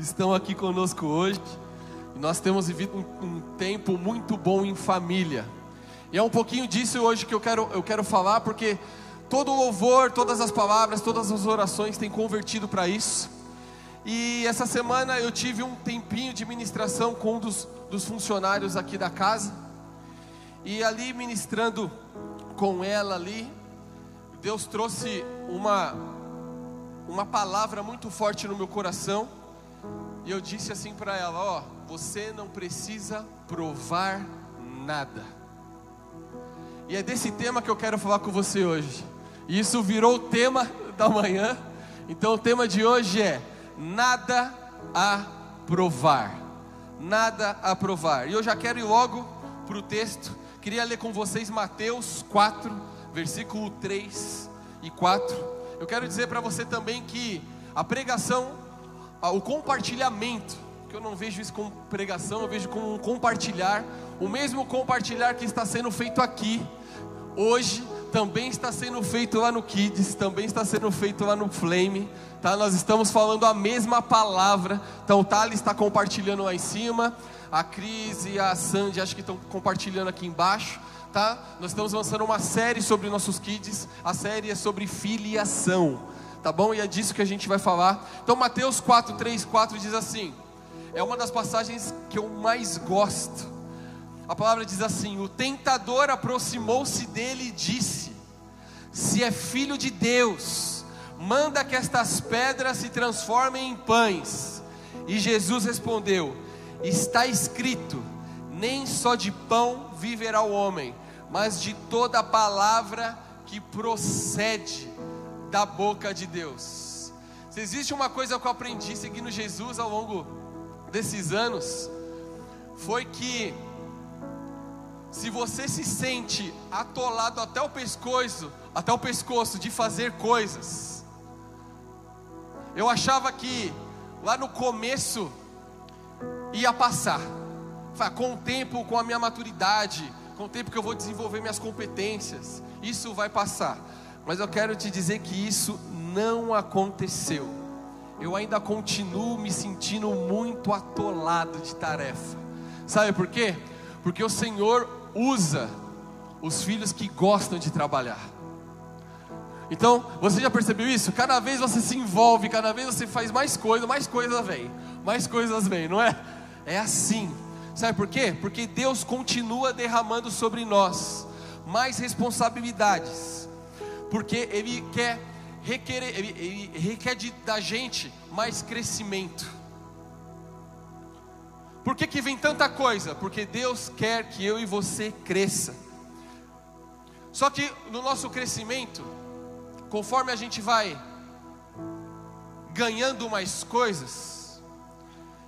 estão aqui conosco hoje. Nós temos vivido um, um, tempo muito bom em família. E é um pouquinho disso hoje que eu quero, eu quero falar, porque todo o louvor, todas as palavras, todas as orações têm convertido para isso. E essa semana eu tive um tempinho de ministração com um dos, dos funcionários aqui da casa. E ali ministrando com ela ali, Deus trouxe uma uma palavra muito forte no meu coração. E eu disse assim para ela: Ó, você não precisa provar nada. E é desse tema que eu quero falar com você hoje. E isso virou o tema da manhã. Então o tema de hoje é nada a provar. Nada a provar. E eu já quero ir logo para o texto. Queria ler com vocês Mateus 4, versículo 3 e 4. Eu quero dizer para você também que a pregação, o compartilhamento, que eu não vejo isso como pregação, eu vejo como um compartilhar, o mesmo compartilhar que está sendo feito aqui, hoje, também está sendo feito lá no Kids, também está sendo feito lá no Flame, tá? Nós estamos falando a mesma palavra. Então o Thales está compartilhando lá em cima, a Cris e a Sandy acho que estão compartilhando aqui embaixo, tá? Nós estamos lançando uma série sobre nossos kids. A série é sobre filiação, tá bom? E é disso que a gente vai falar. Então Mateus 4, 3, 4 diz assim: é uma das passagens que eu mais gosto a palavra diz assim: O tentador aproximou-se dele e disse: Se é filho de Deus, manda que estas pedras se transformem em pães. E Jesus respondeu: Está escrito: Nem só de pão viverá o homem, mas de toda palavra que procede da boca de Deus. Se existe uma coisa que eu aprendi seguindo Jesus ao longo desses anos, foi que se você se sente atolado até o pescoço, até o pescoço de fazer coisas, eu achava que lá no começo ia passar. Com o tempo, com a minha maturidade, com o tempo que eu vou desenvolver minhas competências, isso vai passar. Mas eu quero te dizer que isso não aconteceu. Eu ainda continuo me sentindo muito atolado de tarefa. Sabe por quê? Porque o Senhor usa os filhos que gostam de trabalhar. Então, você já percebeu isso? Cada vez você se envolve, cada vez você faz mais coisa, mais coisas vem, mais coisas vem, não é? É assim. Sabe por quê? Porque Deus continua derramando sobre nós mais responsabilidades. Porque Ele quer requerer, Ele, ele requer de, da gente mais crescimento. Por que, que vem tanta coisa? Porque Deus quer que eu e você cresça. Só que no nosso crescimento, conforme a gente vai ganhando mais coisas,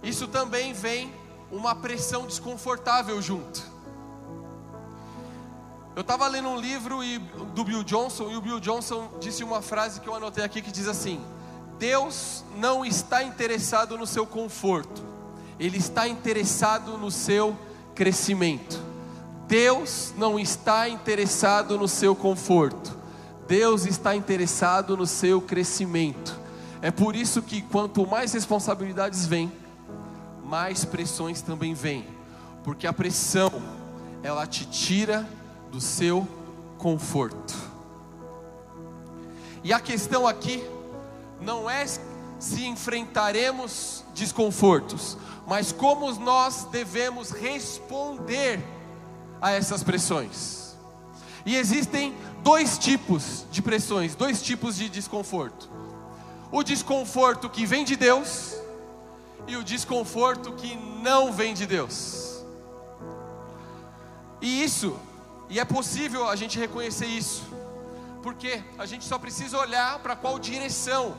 isso também vem uma pressão desconfortável junto. Eu estava lendo um livro do Bill Johnson e o Bill Johnson disse uma frase que eu anotei aqui que diz assim: Deus não está interessado no seu conforto, ele está interessado no seu crescimento. Deus não está interessado no seu conforto. Deus está interessado no seu crescimento. É por isso que quanto mais responsabilidades vêm, mais pressões também vêm, porque a pressão ela te tira do seu conforto. E a questão aqui não é se enfrentaremos desconfortos, mas como nós devemos responder a essas pressões. E existem dois tipos de pressões, dois tipos de desconforto: o desconforto que vem de Deus e o desconforto que não vem de Deus. E isso, e é possível a gente reconhecer isso, porque a gente só precisa olhar para qual direção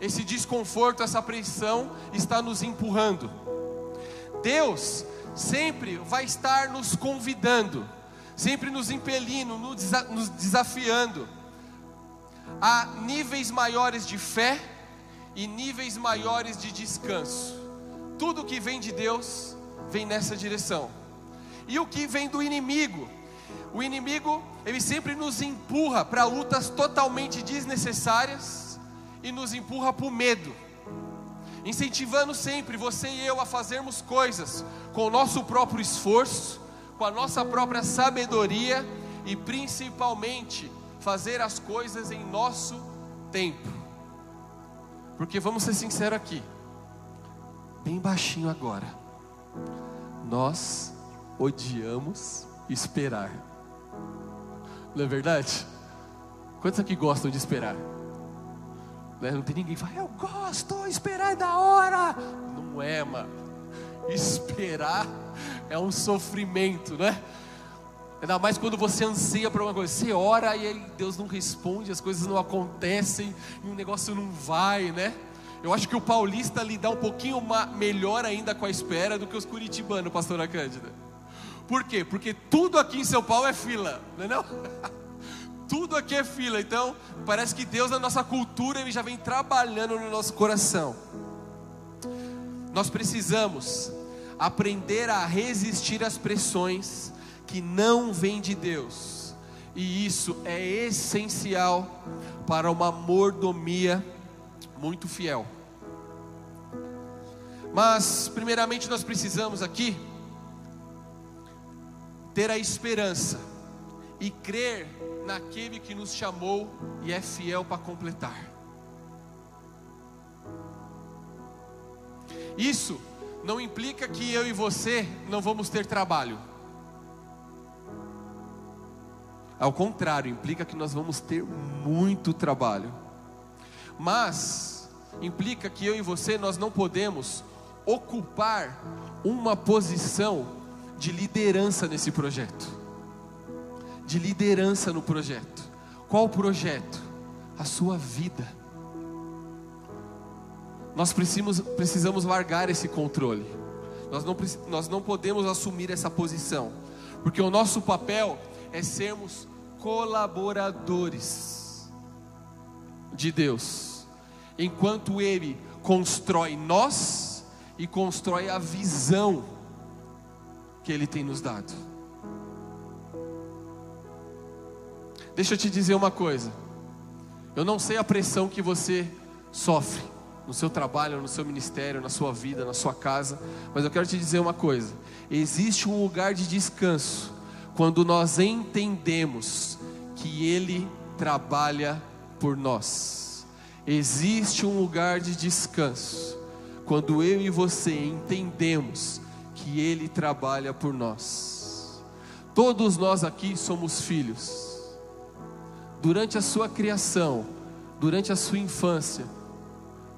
esse desconforto, essa pressão está nos empurrando. Deus sempre vai estar nos convidando, sempre nos impelindo, nos desafiando a níveis maiores de fé e níveis maiores de descanso. Tudo que vem de Deus vem nessa direção. E o que vem do inimigo? O inimigo, ele sempre nos empurra para lutas totalmente desnecessárias e nos empurra para o medo. incentivando sempre você e eu a fazermos coisas com o nosso próprio esforço, com a nossa própria sabedoria e principalmente fazer as coisas em nosso tempo. Porque vamos ser sinceros aqui, bem baixinho agora, nós odiamos esperar, não é verdade? Quantos aqui gostam de esperar? Né? Não tem ninguém que fala, eu gosto, esperar é da hora. Não é, mano. Esperar é um sofrimento, né? Ainda mais quando você anseia para uma coisa, você ora e aí Deus não responde, as coisas não acontecem, e o negócio não vai, né? Eu acho que o paulista lida um pouquinho melhor ainda com a espera do que os curitibanos, pastora Cândida. Por quê? Porque tudo aqui em São Paulo é fila, não é não? tudo aqui é fila. Então, parece que Deus, na nossa cultura, Ele já vem trabalhando no nosso coração. Nós precisamos aprender a resistir às pressões que não vêm de Deus, e isso é essencial para uma mordomia muito fiel. Mas, primeiramente, nós precisamos aqui ter a esperança e crer naquele que nos chamou e é fiel para completar. Isso não implica que eu e você não vamos ter trabalho. Ao contrário, implica que nós vamos ter muito trabalho. Mas implica que eu e você nós não podemos ocupar uma posição de liderança nesse projeto de liderança no projeto. Qual o projeto? A sua vida. Nós precisamos, precisamos largar esse controle. Nós não, nós não podemos assumir essa posição, porque o nosso papel é sermos colaboradores de Deus, enquanto Ele constrói nós e constrói a visão que Ele tem nos dado. Deixa eu te dizer uma coisa. Eu não sei a pressão que você sofre no seu trabalho, no seu ministério, na sua vida, na sua casa, mas eu quero te dizer uma coisa: existe um lugar de descanso quando nós entendemos que Ele trabalha por nós. Existe um lugar de descanso quando eu e você entendemos que Ele trabalha por nós. Todos nós aqui somos filhos durante a sua criação, durante a sua infância,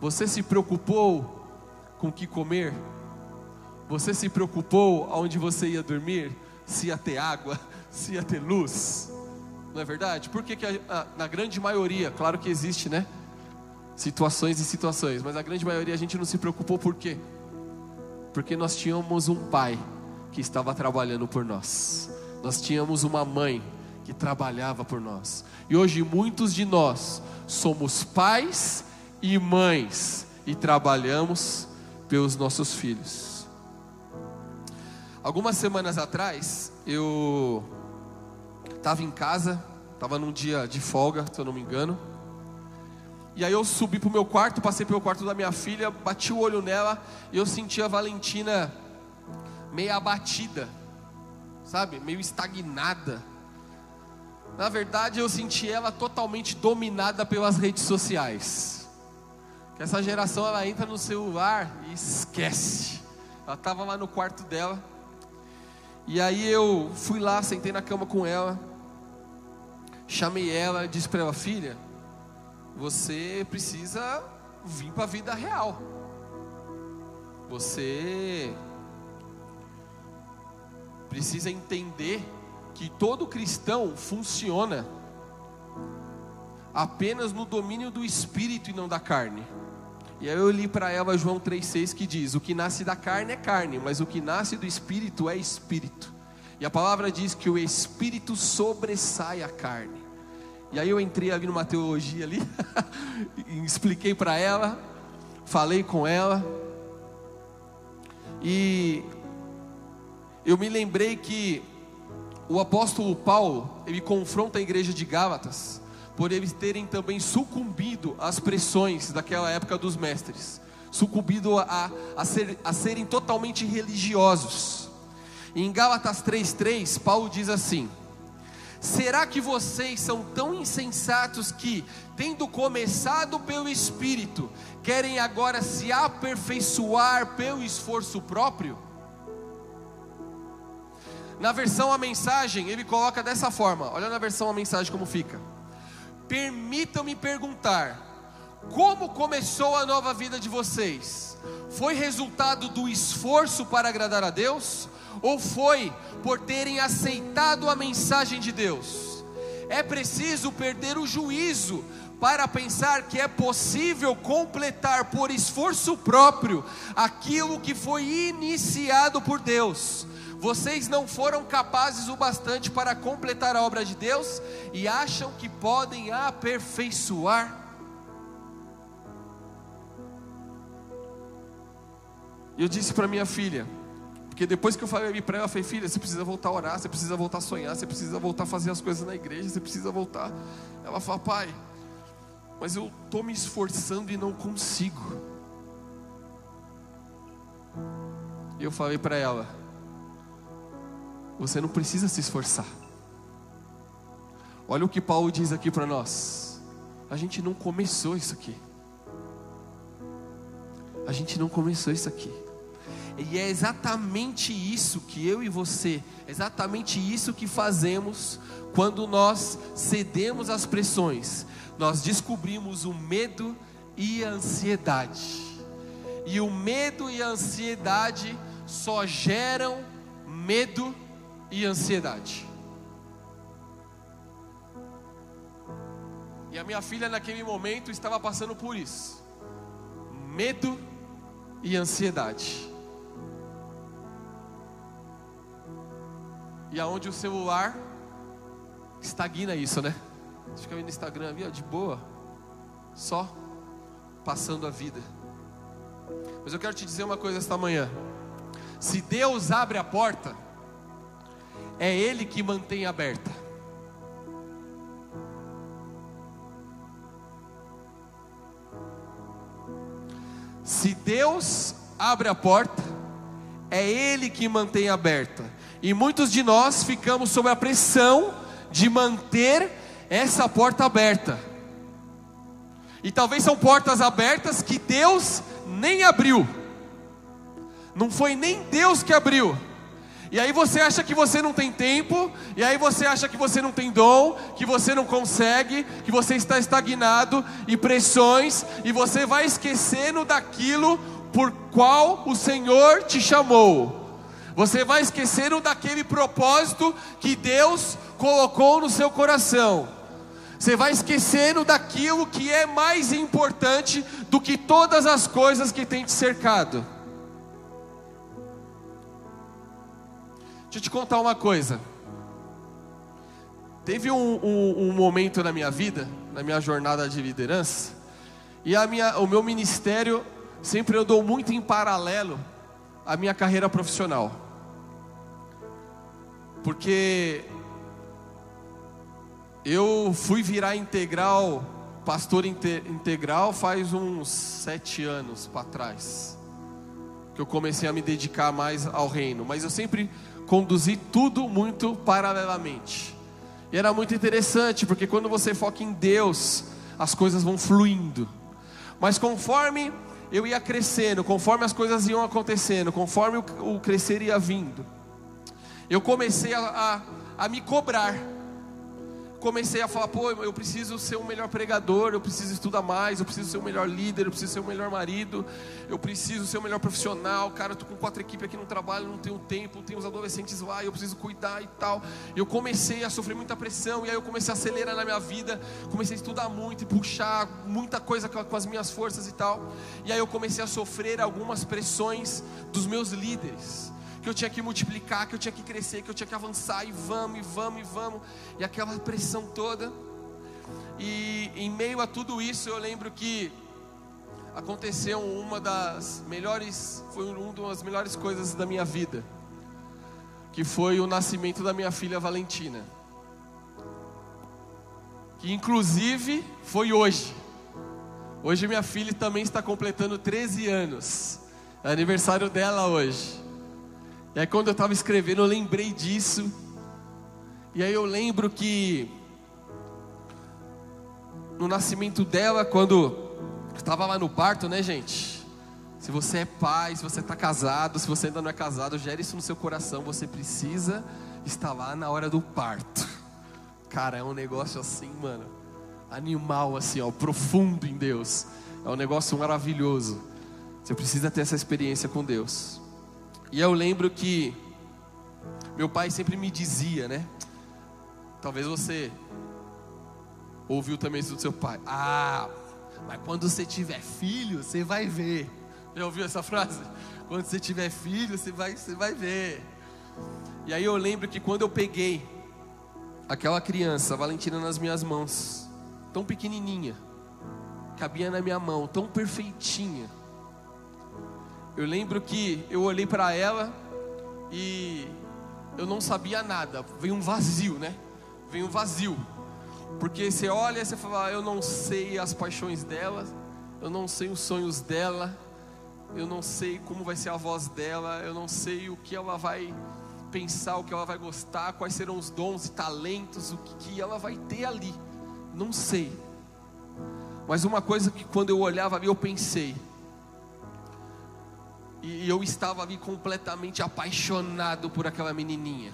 você se preocupou com o que comer? Você se preocupou aonde você ia dormir? Se ia ter água? Se ia ter luz? Não é verdade? Porque que a, a, na grande maioria, claro que existe, né? Situações e situações, mas a grande maioria a gente não se preocupou por quê? Porque nós tínhamos um pai que estava trabalhando por nós. Nós tínhamos uma mãe que trabalhava por nós. E hoje muitos de nós somos pais e mães e trabalhamos pelos nossos filhos. Algumas semanas atrás, eu estava em casa, estava num dia de folga, se eu não me engano. E aí eu subi para o meu quarto, passei pelo quarto da minha filha, bati o olho nela e eu senti a Valentina meio abatida, sabe? Meio estagnada. Na verdade, eu senti ela totalmente dominada pelas redes sociais. Que essa geração ela entra no celular e esquece. Ela estava lá no quarto dela. E aí eu fui lá, sentei na cama com ela. Chamei ela, disse para ela: "Filha, você precisa vir para a vida real. Você precisa entender que todo cristão funciona apenas no domínio do espírito e não da carne. E aí eu li para ela João 3,6 que diz: O que nasce da carne é carne, mas o que nasce do espírito é espírito. E a palavra diz que o espírito sobressai a carne. E aí eu entrei ali numa teologia ali, expliquei para ela, falei com ela, e eu me lembrei que o apóstolo Paulo, ele confronta a igreja de Gálatas por eles terem também sucumbido às pressões daquela época dos mestres. sucumbido a, a, ser, a serem totalmente religiosos. Em Gálatas 3,3, Paulo diz assim: Será que vocês são tão insensatos que, tendo começado pelo Espírito, querem agora se aperfeiçoar pelo esforço próprio? Na versão a mensagem, ele coloca dessa forma: olha na versão a mensagem como fica. Permitam-me perguntar como começou a nova vida de vocês? Foi resultado do esforço para agradar a Deus? Ou foi por terem aceitado a mensagem de Deus? É preciso perder o juízo para pensar que é possível completar por esforço próprio aquilo que foi iniciado por Deus. Vocês não foram capazes o bastante para completar a obra de Deus e acham que podem aperfeiçoar E eu disse para minha filha, porque depois que eu falei para ela, eu falei, filha, você precisa voltar a orar, você precisa voltar a sonhar, você precisa voltar a fazer as coisas na igreja, você precisa voltar. Ela fala, pai, mas eu estou me esforçando e não consigo. E eu falei para ela, você não precisa se esforçar. Olha o que Paulo diz aqui para nós. A gente não começou isso aqui. A gente não começou isso aqui. E é exatamente isso que eu e você, exatamente isso que fazemos quando nós cedemos às pressões. Nós descobrimos o medo e a ansiedade. E o medo e a ansiedade só geram medo e ansiedade. E a minha filha naquele momento estava passando por isso. Medo e ansiedade. E aonde o celular estagna isso, né? Você fica no Instagram ali, ó, de boa, só passando a vida. Mas eu quero te dizer uma coisa esta manhã: se Deus abre a porta, é Ele que mantém aberta. Se Deus abre a porta, é Ele que mantém aberta. E muitos de nós ficamos sob a pressão de manter essa porta aberta. E talvez são portas abertas que Deus nem abriu. Não foi nem Deus que abriu. E aí você acha que você não tem tempo, e aí você acha que você não tem dom, que você não consegue, que você está estagnado e pressões, e você vai esquecendo daquilo por qual o Senhor te chamou. Você vai esquecendo daquele propósito que Deus colocou no seu coração. Você vai esquecendo daquilo que é mais importante do que todas as coisas que tem te cercado. Deixa eu te contar uma coisa. Teve um, um, um momento na minha vida, na minha jornada de liderança, e a minha, o meu ministério sempre andou muito em paralelo à minha carreira profissional. Porque eu fui virar integral, pastor integral, faz uns sete anos para trás. Que eu comecei a me dedicar mais ao reino. Mas eu sempre conduzi tudo muito paralelamente. E era muito interessante, porque quando você foca em Deus, as coisas vão fluindo. Mas conforme eu ia crescendo, conforme as coisas iam acontecendo, conforme o, crescer ia vindo, eu comecei a, a, a me cobrar comecei a falar, pô, eu preciso ser um melhor pregador, eu preciso estudar mais, eu preciso ser um melhor líder, eu preciso ser um melhor marido, eu preciso ser um melhor profissional. Cara, eu tô com quatro equipes aqui no trabalho, não tenho tempo, tem os adolescentes lá, eu preciso cuidar e tal. Eu comecei a sofrer muita pressão, e aí eu comecei a acelerar na minha vida, comecei a estudar muito e puxar muita coisa com as minhas forças e tal. E aí eu comecei a sofrer algumas pressões dos meus líderes que eu tinha que multiplicar, que eu tinha que crescer, que eu tinha que avançar, e vamos, e vamos, e vamos, e aquela pressão toda. E em meio a tudo isso, eu lembro que aconteceu uma das melhores, foi uma das melhores coisas da minha vida, que foi o nascimento da minha filha Valentina, que inclusive foi hoje. Hoje minha filha também está completando 13 anos. É aniversário dela hoje. E aí quando eu estava escrevendo, eu lembrei disso. E aí eu lembro que no nascimento dela, quando estava lá no parto, né, gente? Se você é pai, se você está casado, se você ainda não é casado, gere isso no seu coração. Você precisa estar lá na hora do parto. Cara, é um negócio assim, mano, animal, assim, ó, profundo em Deus. É um negócio maravilhoso. Você precisa ter essa experiência com Deus. E eu lembro que meu pai sempre me dizia, né? Talvez você ouviu também isso do seu pai. Ah, mas quando você tiver filho, você vai ver. Já ouviu essa frase? Quando você tiver filho, você vai, você vai ver. E aí eu lembro que quando eu peguei aquela criança, Valentina, nas minhas mãos, tão pequenininha, cabia na minha mão, tão perfeitinha. Eu lembro que eu olhei para ela e eu não sabia nada, veio um vazio, né? Veio um vazio. Porque você olha e você fala, eu não sei as paixões dela, eu não sei os sonhos dela, eu não sei como vai ser a voz dela, eu não sei o que ela vai pensar, o que ela vai gostar, quais serão os dons e talentos, o que ela vai ter ali. Não sei. Mas uma coisa que quando eu olhava ali eu pensei, e eu estava ali completamente apaixonado por aquela menininha.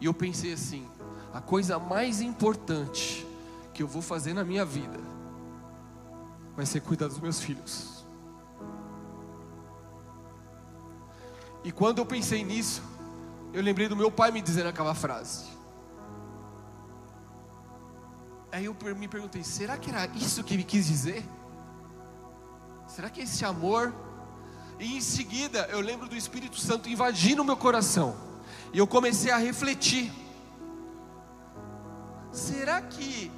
E eu pensei assim: a coisa mais importante que eu vou fazer na minha vida vai ser cuidar dos meus filhos. E quando eu pensei nisso, eu lembrei do meu pai me dizendo aquela frase. Aí eu me perguntei: será que era isso que ele quis dizer? Será que esse amor? E em seguida eu lembro do Espírito Santo invadindo o meu coração. E eu comecei a refletir. Será que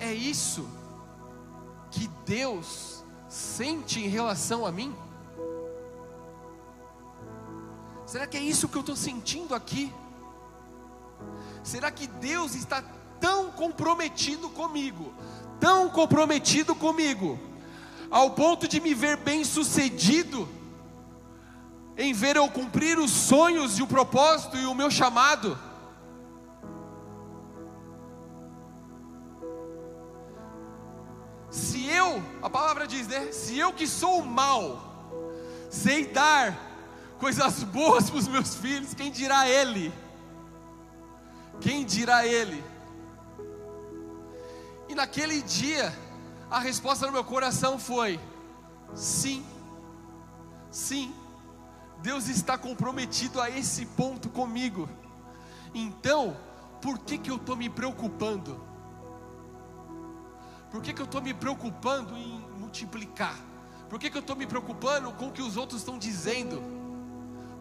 é isso que Deus sente em relação a mim? Será que é isso que eu estou sentindo aqui? Será que Deus está tão comprometido comigo, tão comprometido comigo, ao ponto de me ver bem sucedido, em ver eu cumprir os sonhos e o propósito e o meu chamado? Se eu, a palavra diz, né? Se eu que sou mal, sei dar coisas boas para os meus filhos, quem dirá ele? Quem dirá ele? E naquele dia, a resposta no meu coração foi: sim, sim, Deus está comprometido a esse ponto comigo. Então, por que, que eu estou me preocupando? Por que, que eu estou me preocupando em multiplicar? Por que, que eu estou me preocupando com o que os outros estão dizendo?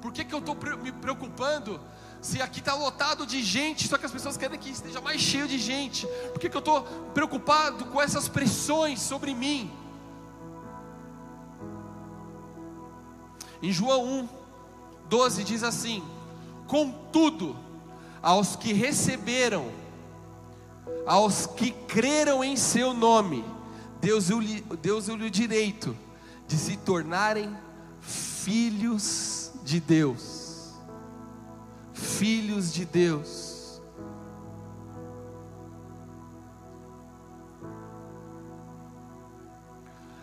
Por que, que eu estou me preocupando se aqui está lotado de gente, só que as pessoas querem que esteja mais cheio de gente? Por que, que eu estou preocupado com essas pressões sobre mim? Em João 1, 12 diz assim: Contudo, aos que receberam aos que creram em seu nome, Deus lhe Deus o direito de se tornarem filhos de Deus. Filhos de Deus.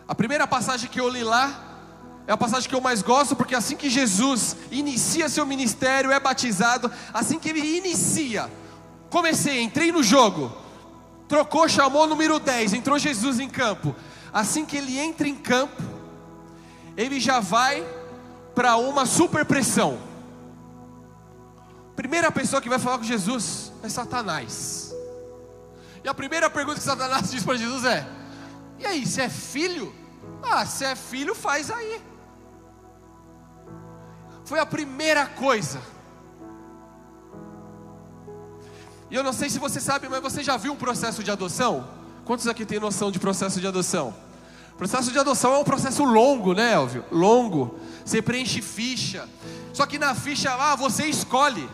A primeira passagem que eu li lá é a passagem que eu mais gosto, porque assim que Jesus inicia seu ministério, é batizado, assim que ele inicia, comecei, entrei no jogo, trocou, chamou o número 10, entrou Jesus em campo. Assim que ele entra em campo, ele já vai para uma super pressão. Primeira pessoa que vai falar com Jesus é Satanás. E a primeira pergunta que Satanás diz para Jesus é: E aí, você é filho? Ah, se é filho, faz aí. Foi a primeira coisa E eu não sei se você sabe, mas você já viu um processo de adoção? Quantos aqui têm noção de processo de adoção? Processo de adoção é um processo longo, né, Elvio? Longo. Você preenche ficha. Só que na ficha lá você escolhe.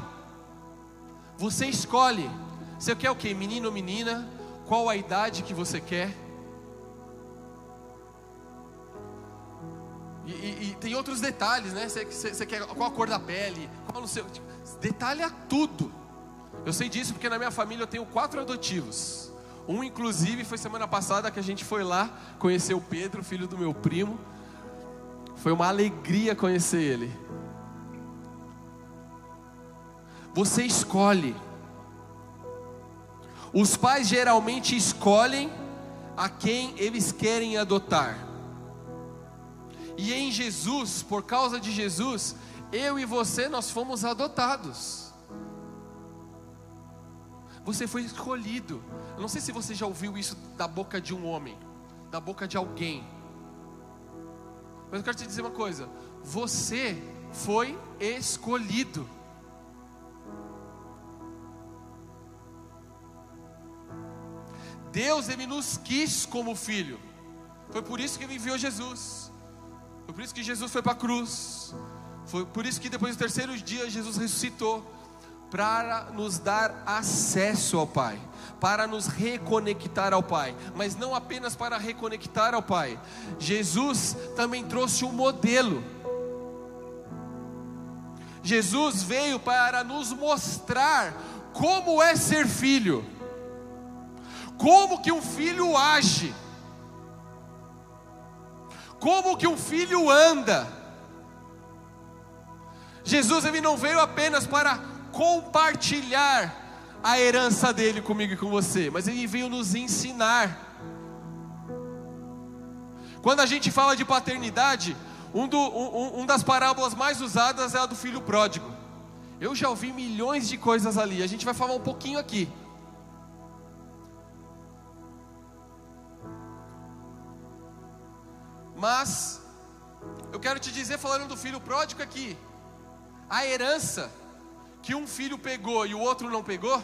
Você escolhe. Você quer o quê? Menino ou menina? qual a idade que você quer. E, e, e tem outros detalhes, né? Você, você, você, quer qual a cor da pele, qual o seu. Detalha tudo. Eu sei disso porque na minha família eu tenho quatro adotivos. Um, inclusive, foi semana passada que a gente foi lá conhecer o Pedro, filho do meu primo. Foi uma alegria conhecer ele. Você escolhe. Os pais geralmente escolhem a quem eles querem adotar. E em Jesus, por causa de Jesus, eu e você nós fomos adotados. Você foi escolhido. Eu não sei se você já ouviu isso da boca de um homem, da boca de alguém. Mas eu quero te dizer uma coisa: você foi escolhido. Deus ele nos quis como filho. Foi por isso que ele enviou Jesus. Foi por isso que Jesus foi para a cruz. Foi por isso que depois do terceiro dia Jesus ressuscitou para nos dar acesso ao Pai, para nos reconectar ao Pai, mas não apenas para reconectar ao Pai. Jesus também trouxe um modelo. Jesus veio para nos mostrar como é ser filho. Como que um filho age? Como que um filho anda? Jesus ele não veio apenas para compartilhar a herança dele comigo e com você, mas ele veio nos ensinar. Quando a gente fala de paternidade, um, do, um, um das parábolas mais usadas é a do filho pródigo. Eu já ouvi milhões de coisas ali, a gente vai falar um pouquinho aqui. Mas eu quero te dizer, falando do filho pródigo aqui, a herança que um filho pegou e o outro não pegou,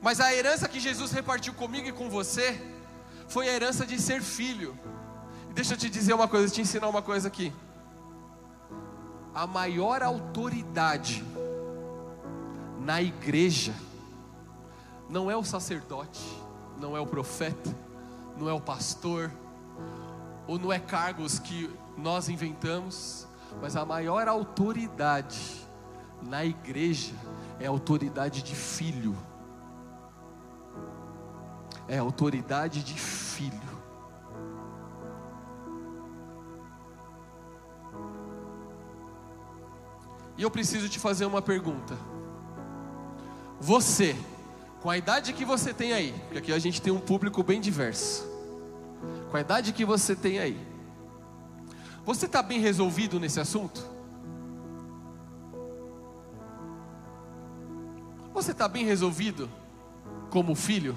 mas a herança que Jesus repartiu comigo e com você, foi a herança de ser filho. Deixa eu te dizer uma coisa, te ensinar uma coisa aqui. A maior autoridade na igreja não é o sacerdote, não é o profeta, não é o pastor, ou não é cargos que nós inventamos, mas a maior autoridade na igreja é a autoridade de filho. É a autoridade de filho. E eu preciso te fazer uma pergunta. Você, com a idade que você tem aí, porque aqui a gente tem um público bem diverso com a idade que você tem aí, você está bem resolvido nesse assunto? Você está bem resolvido como filho?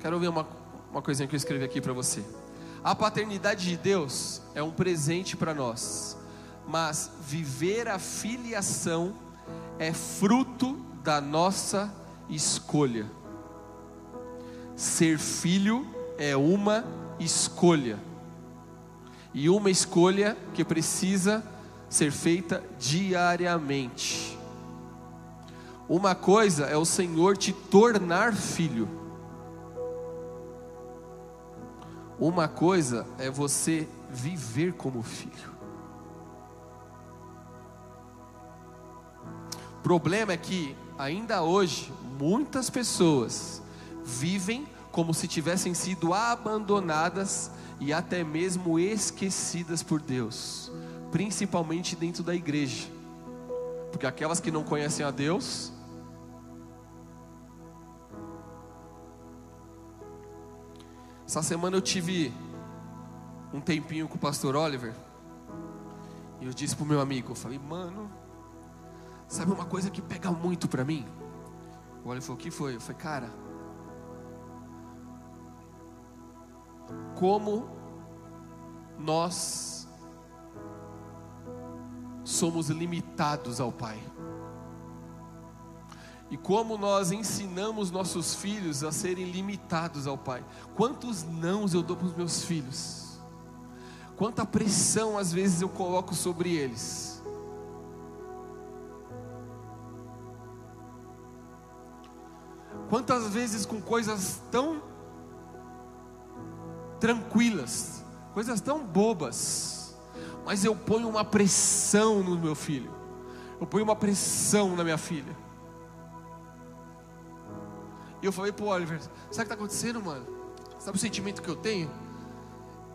Quero ver uma, uma coisinha que eu escrevi aqui para você. A paternidade de Deus é um presente para nós, mas viver a filiação é fruto da nossa escolha. Ser filho é uma escolha, e uma escolha que precisa ser feita diariamente. Uma coisa é o Senhor te tornar filho, uma coisa é você viver como filho. Problema é que, ainda hoje, muitas pessoas vivem como se tivessem sido abandonadas e até mesmo esquecidas por Deus, principalmente dentro da igreja, porque aquelas que não conhecem a Deus, Essa semana eu tive um tempinho com o pastor Oliver. E eu disse pro meu amigo, eu falei, mano, Sabe uma coisa que pega muito para mim? O Oliver falou: O que foi? Eu falei: Cara, como nós somos limitados ao Pai. E como nós ensinamos nossos filhos a serem limitados ao Pai. Quantos nãos eu dou para os meus filhos? Quanta pressão às vezes eu coloco sobre eles Quantas vezes com coisas tão tranquilas, coisas tão bobas, mas eu ponho uma pressão no meu filho, eu ponho uma pressão na minha filha. E eu falei pro Oliver: sabe o que está acontecendo, mano? Sabe o sentimento que eu tenho?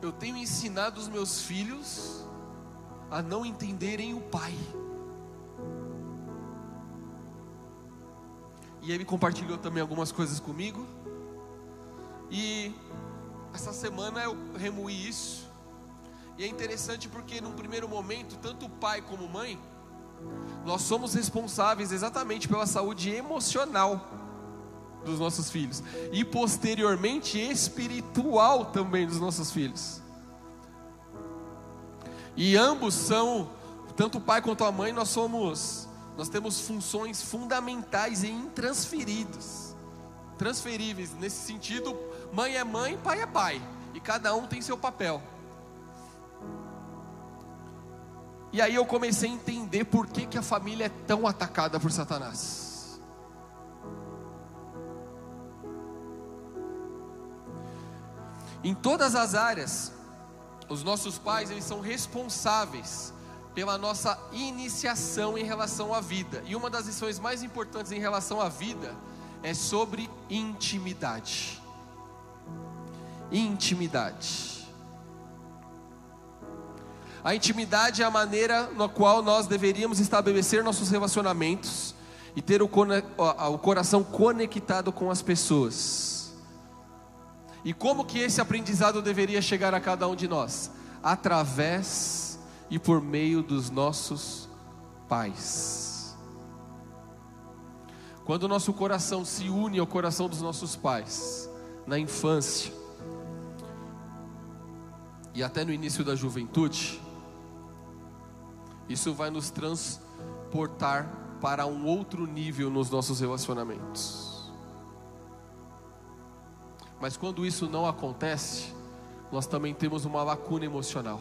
Eu tenho ensinado os meus filhos a não entenderem o pai. E ele compartilhou também algumas coisas comigo. E essa semana eu remoí isso. E é interessante porque num primeiro momento, tanto o pai como mãe, nós somos responsáveis exatamente pela saúde emocional dos nossos filhos e posteriormente espiritual também dos nossos filhos. E ambos são, tanto o pai quanto a mãe, nós somos nós temos funções fundamentais e intransferidas. Transferíveis nesse sentido, mãe é mãe, pai é pai, e cada um tem seu papel. E aí eu comecei a entender por que, que a família é tão atacada por Satanás. Em todas as áreas, os nossos pais eles são responsáveis pela nossa iniciação em relação à vida. E uma das lições mais importantes em relação à vida é sobre intimidade. Intimidade. A intimidade é a maneira na qual nós deveríamos estabelecer nossos relacionamentos e ter o, coração conectado com as pessoas. E como que esse aprendizado deveria chegar a cada um de nós? Através e por meio dos nossos pais. Quando o nosso coração se une ao coração dos nossos pais, na infância e até no início da juventude, isso vai nos transportar para um outro nível nos nossos relacionamentos. Mas quando isso não acontece, nós também temos uma lacuna emocional.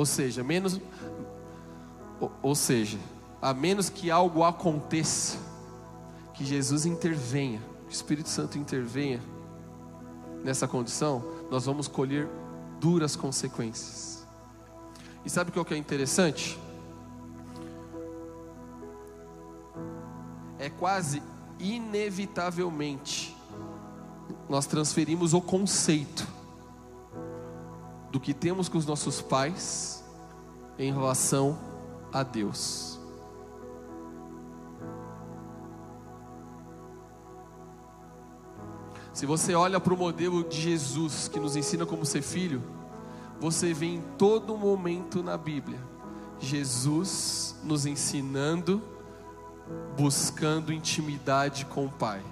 Ou seja, menos ou, ou seja, a menos que algo aconteça, que Jesus intervenha, que o Espírito Santo intervenha nessa condição, nós vamos colher duras consequências. E sabe o que é interessante? É quase inevitavelmente nós transferimos o conceito do que temos com os nossos pais em relação a Deus. Se você olha para o modelo de Jesus que nos ensina como ser filho, você vê em todo momento na Bíblia Jesus nos ensinando, buscando intimidade com o Pai.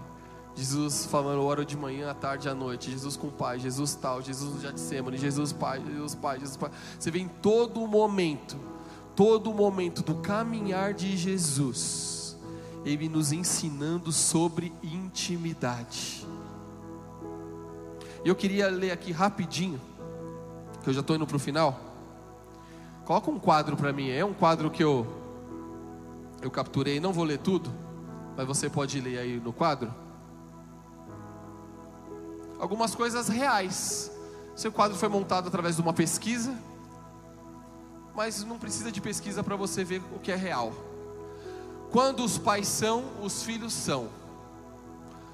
Jesus falando hora de manhã, à tarde, à noite. Jesus com o Pai, Jesus tal, Jesus no Getsemane, Jesus Pai, Jesus Pai, Jesus Pai. Você vê em todo momento, todo momento do caminhar de Jesus, Ele nos ensinando sobre intimidade. E eu queria ler aqui rapidinho, que eu já estou indo para o final. Coloca um quadro para mim, é um quadro que eu, eu capturei, não vou ler tudo, mas você pode ler aí no quadro algumas coisas reais. Seu quadro foi montado através de uma pesquisa, mas não precisa de pesquisa para você ver o que é real. Quando os pais são, os filhos são.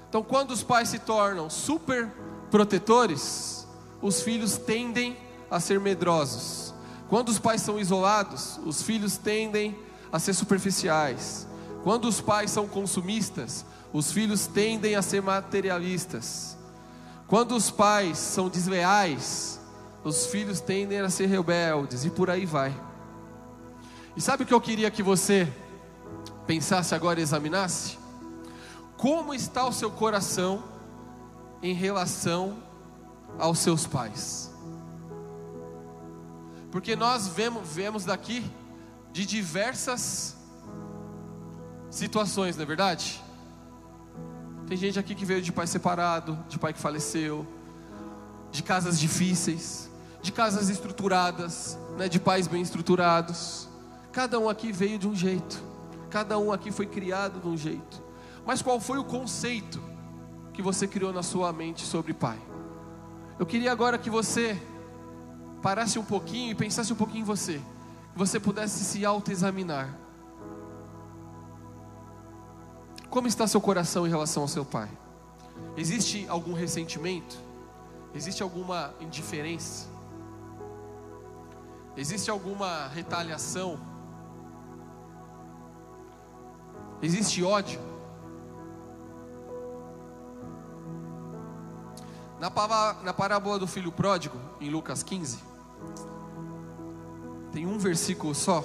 Então, quando os pais se tornam super protetores, os filhos tendem a ser medrosos. Quando os pais são isolados, os filhos tendem a ser superficiais. Quando os pais são consumistas, os filhos tendem a ser materialistas. Quando os pais são desleais, os filhos tendem a ser rebeldes e por aí vai. E sabe o que eu queria que você pensasse agora e examinasse? Como está o seu coração em relação aos seus pais? Porque nós vemos, vemos daqui de diversas situações, não é verdade? Tem gente aqui que veio de pai separado, de pai que faleceu, de casas difíceis, de casas estruturadas, né, de pais bem estruturados, Cada um aqui veio de um jeito, cada um aqui foi criado de um jeito. Mas qual foi o conceito que você criou na sua mente sobre pai? Eu queria agora que você parasse um pouquinho e pensasse um pouquinho em você, que você pudesse se autoexaminar. Como está seu coração em relação ao seu pai? Existe algum ressentimento? Existe alguma indiferença? Existe alguma retaliação? Existe ódio? Na, parábola do filho pródigo, em Lucas 15, tem um versículo só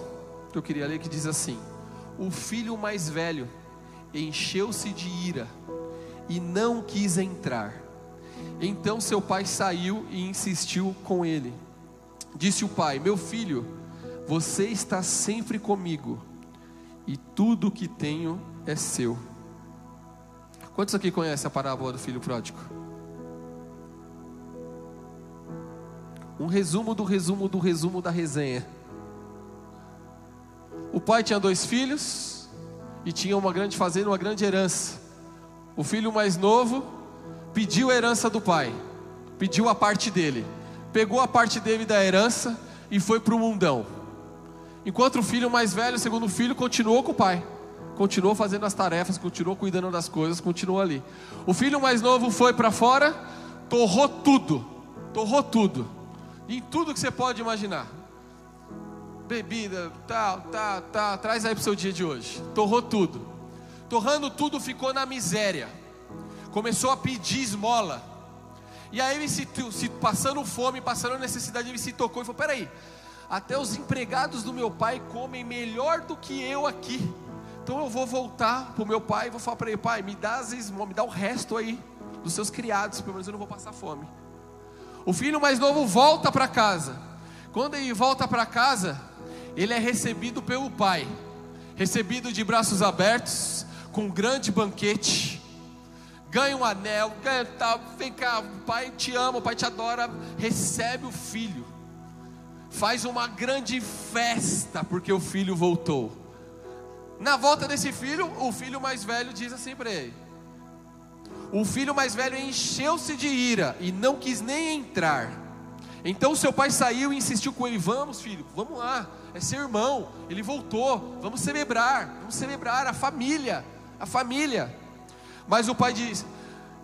que eu queria ler que diz assim: O filho mais velho encheu-se de ira e não quis entrar. Então seu pai saiu e insistiu com ele. Disse o pai: Meu filho, você está sempre comigo, e tudo que tenho é seu. Quantos aqui conhecem a parábola do filho pródigo? Um resumo do resumo do resumo da resenha. O pai tinha dois filhos e tinha uma grande fazenda, uma grande herança. O filho mais novo pediu a herança do pai, pediu a parte dele pegou a parte dele da herança e foi para o mundão. Enquanto o filho mais velho, o segundo filho, continuou com o pai. Continuou fazendo as tarefas, continuou cuidando das coisas, continuou ali. O filho mais novo foi para fora, torrou tudo. Torrou tudo. Em tudo que você pode imaginar. Bebida, tal, tal, tal. Traz aí para o seu dia de hoje. Torrou tudo. Torrando tudo, ficou na miséria. Começou a pedir esmola. E aí ele se, se passando fome, passando necessidade, ele se tocou e falou: peraí, até os empregados do meu pai comem melhor do que eu aqui. Então eu vou voltar para o meu pai e vou falar para ele: pai, me dá as esmolas, me dá o resto aí dos seus criados, pelo menos eu não vou passar fome. O filho mais novo volta para casa. Quando ele volta para casa, ele é recebido pelo pai, recebido de braços abertos, com um grande banquete ganha um anel, ganha tal, vem cá, o pai te ama, o pai te adora, recebe o filho, faz uma grande festa porque o filho voltou. Na volta desse filho, o filho mais velho diz assim para ele: O filho mais velho encheu-se de ira e não quis nem entrar. Então seu pai saiu e insistiu com ele: Vamos, filho, vamos lá, é seu irmão, ele voltou, vamos celebrar, vamos celebrar a família, a família. Mas o pai diz,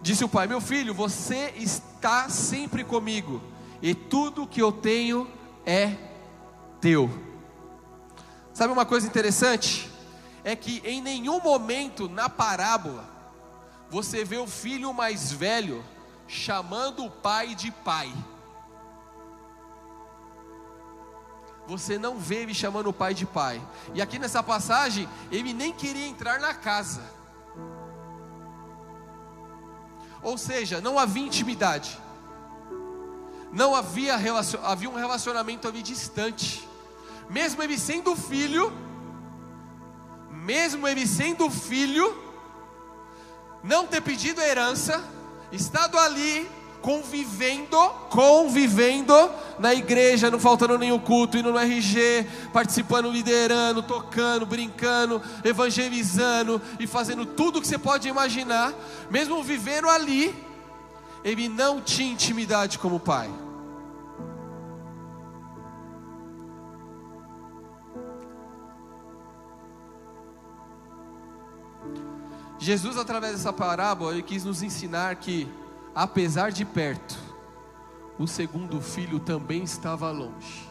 disse o pai: Meu filho, você está sempre comigo, e tudo que eu tenho é teu. Sabe uma coisa interessante? É que em nenhum momento na parábola você vê o filho mais velho chamando o pai de pai. Você não vê ele chamando o pai de pai. E aqui nessa passagem, ele nem queria entrar na casa. Ou seja, não havia intimidade. Não havia, relacion... havia um relacionamento ali distante. Mesmo ele sendo filho, mesmo ele sendo filho, não ter pedido herança, estado ali convivendo, convivendo na igreja, não faltando nenhum culto, indo no RG, participando, liderando, tocando, brincando, evangelizando e fazendo tudo o que você pode imaginar, mesmo vivendo ali, ele não tinha intimidade como pai. Jesus, através dessa parábola, ele quis nos ensinar que apesar de perto, o segundo filho também estava longe.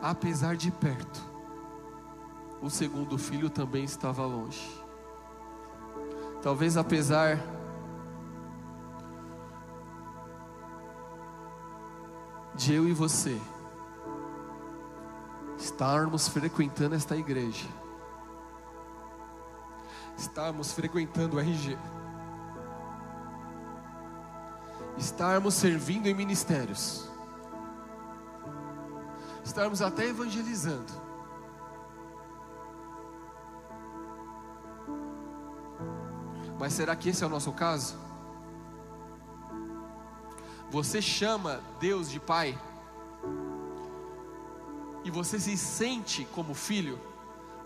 Apesar de perto, o segundo filho também estava longe. Talvez apesar de eu e você estarmos frequentando esta igreja, estarmos frequentando o RG, estarmos servindo em ministérios, estarmos até evangelizando. Mas será que esse é o nosso caso? Você chama Deus de Pai? E você se sente como filho?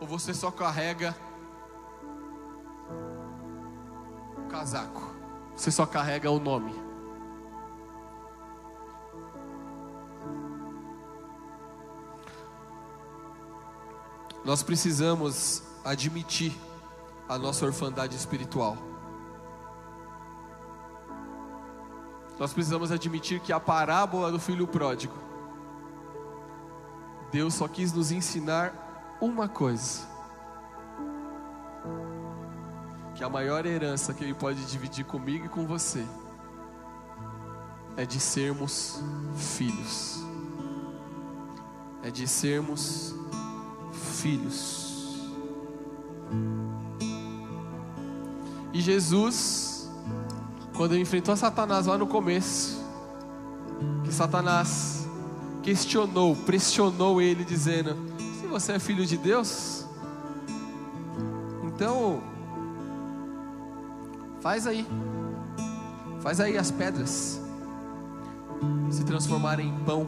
Ou você só carrega casaco? Você só carrega o nome? Nós precisamos admitir a nossa orfandade espiritual. Nós precisamos admitir que a parábola do filho pródigo, Deus só quis nos ensinar uma coisa: que a maior herança que Ele pode dividir comigo e com você é de sermos filhos, é de sermos filhos. E Jesus, quando enfrentou Satanás lá no começo, que Satanás questionou, pressionou ele, dizendo: Se você é filho de Deus, então faz aí, faz aí as pedras se transformarem em pão.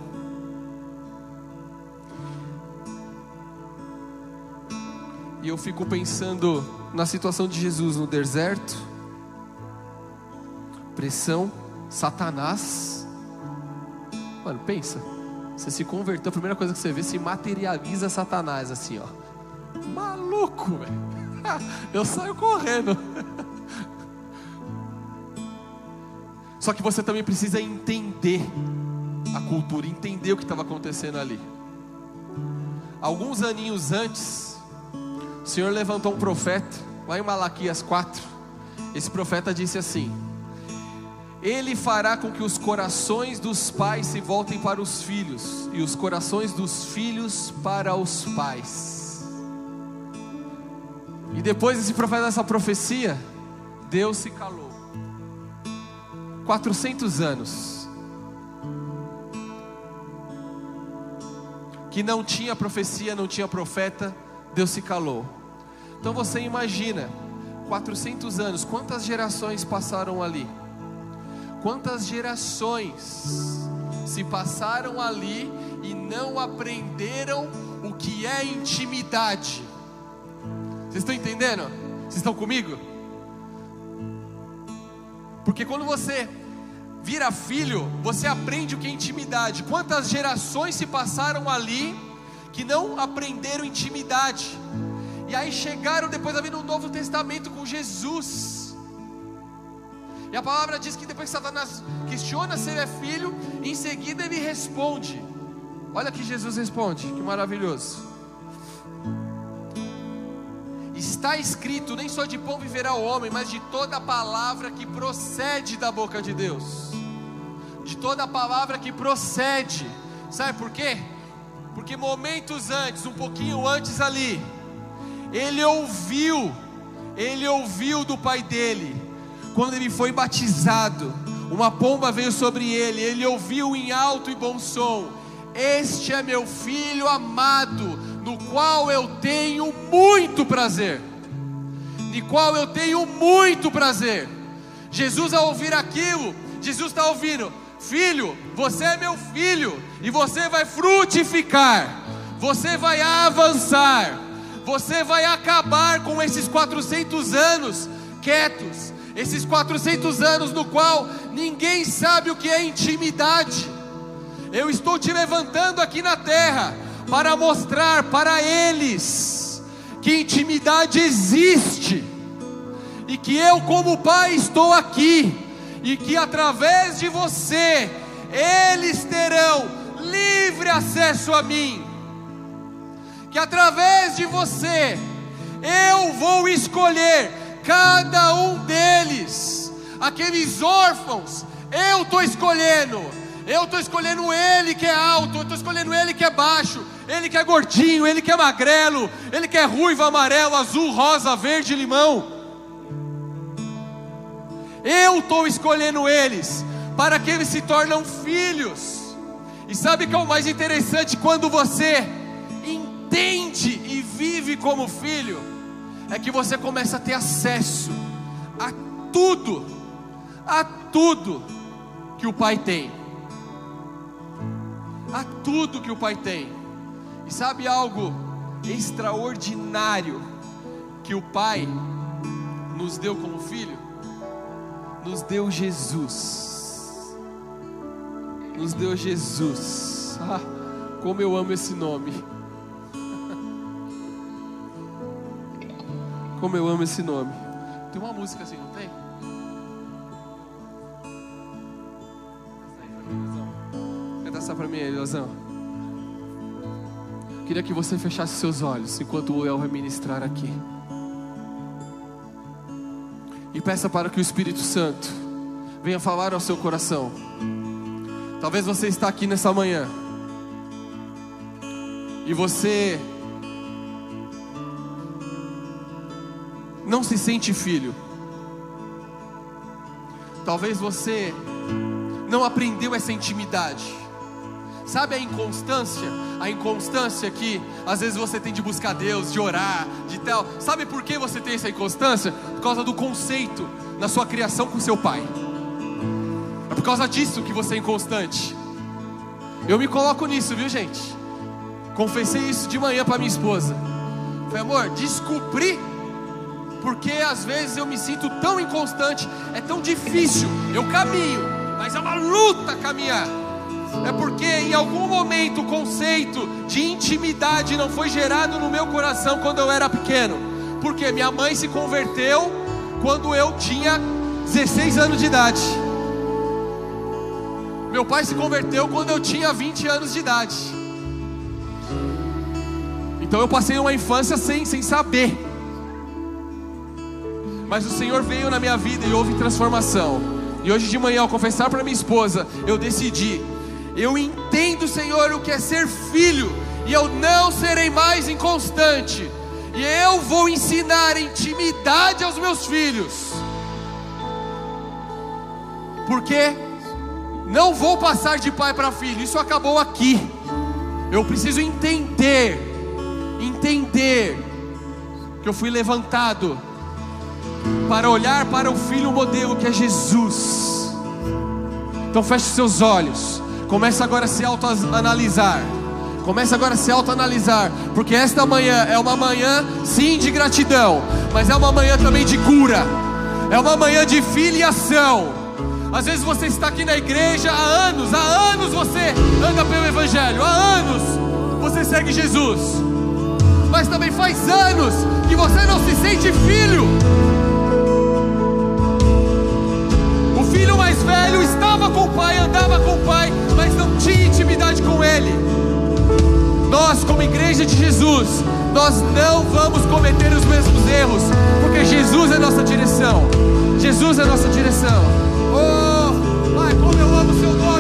E eu fico pensando na situação de Jesus no deserto, pressão, Satanás. Mano, pensa. Você se converteu, a primeira coisa que você vê se materializa Satanás assim, ó. Maluco, velho. Eu saio correndo. Só que você também precisa entender a cultura, entender o que estava acontecendo ali. Alguns aninhos antes, o Senhor levantou um profeta, lá em Malaquias 4. Esse profeta disse assim: Ele fará com que os corações dos pais se voltem para os filhos, e os corações dos filhos para os pais. E depois desse profeta dessa profecia, Deus se calou. 400 anos. Que não tinha profecia, não tinha profeta, Deus se calou. Então você imagina, 400 anos, quantas gerações passaram ali? Quantas gerações se passaram ali e não aprenderam o que é intimidade? Vocês estão entendendo? Vocês estão comigo? Porque quando você vira filho, você aprende o que é intimidade. Quantas gerações se passaram ali? que não aprenderam intimidade. E aí chegaram depois vir no Novo Testamento com Jesus. E a palavra diz que depois que Satanás questiona se ele é filho, em seguida ele responde. Olha que Jesus responde, que maravilhoso. Está escrito: nem só de pão viverá o homem, mas de toda palavra que procede da boca de Deus. De toda palavra que procede. Sabe por quê? Porque momentos antes, um pouquinho antes ali, ele ouviu, ele ouviu do pai dele, quando ele foi batizado, uma pomba veio sobre ele, ele ouviu em alto e bom som: Este é meu filho amado, no qual eu tenho muito prazer. De qual eu tenho muito prazer. Jesus, ao ouvir aquilo, Jesus está ouvindo: Filho, você é meu filho, e você vai frutificar, você vai avançar, você vai acabar com esses 400 anos quietos, esses 400 anos no qual ninguém sabe o que é intimidade. Eu estou te levantando aqui na terra para mostrar para eles que intimidade existe e que eu, como pai, estou aqui e que através de você eles terão livre acesso a mim. Que através de você eu vou escolher cada um deles, aqueles órfãos, eu estou escolhendo. Eu estou escolhendo ele que é alto, eu estou escolhendo ele que é baixo, ele que é gordinho, ele que é magrelo, ele que é ruivo, amarelo, azul, rosa, verde, limão. Eu estou escolhendo eles para que eles se tornam filhos. E sabe que é o mais interessante quando você entende e vive como filho? É que você começa a ter acesso a tudo, a tudo que o Pai tem. A tudo que o Pai tem. E sabe algo extraordinário que o Pai nos deu como filho? Nos deu Jesus. Nos deu Jesus. Ah, como eu amo esse nome. Como eu amo esse nome. Tem uma música assim, essa pra mim aí. Queria que você fechasse seus olhos enquanto o El vai ministrar aqui. E peça para que o Espírito Santo venha falar ao seu coração. Talvez você está aqui nessa manhã e você não se sente filho. Talvez você não aprendeu essa intimidade. Sabe a inconstância? A inconstância que às vezes você tem de buscar Deus, de orar, de tal. Sabe por que você tem essa inconstância? Por causa do conceito na sua criação com seu pai. É por causa disso que você é inconstante. Eu me coloco nisso, viu, gente? Confessei isso de manhã para minha esposa. Falei, amor, descobri porque às vezes eu me sinto tão inconstante, é tão difícil. Eu caminho, mas é uma luta caminhar. É porque em algum momento o conceito de intimidade não foi gerado no meu coração quando eu era pequeno. Porque minha mãe se converteu quando eu tinha 16 anos de idade. Meu pai se converteu quando eu tinha 20 anos de idade. Então eu passei uma infância sem, sem saber. Mas o Senhor veio na minha vida e houve transformação. E hoje de manhã, ao confessar para minha esposa, eu decidi. Eu entendo, Senhor, o que é ser filho, e eu não serei mais inconstante, e eu vou ensinar intimidade aos meus filhos, porque não vou passar de pai para filho, isso acabou aqui. Eu preciso entender, entender que eu fui levantado para olhar para o filho modelo que é Jesus. Então feche seus olhos. Comece agora a se autoanalisar. Comece agora a se autoanalisar, porque esta manhã é uma manhã sim de gratidão, mas é uma manhã também de cura. É uma manhã de filiação. Às vezes você está aqui na igreja há anos, há anos você anda pelo evangelho, há anos você segue Jesus. Mas também faz anos que você não se sente filho. velho estava com o pai, andava com o pai, mas não tinha intimidade com ele. Nós, como igreja de Jesus, nós não vamos cometer os mesmos erros, porque Jesus é nossa direção. Jesus é nossa direção. Oh, Pai, como eu amo o seu nome.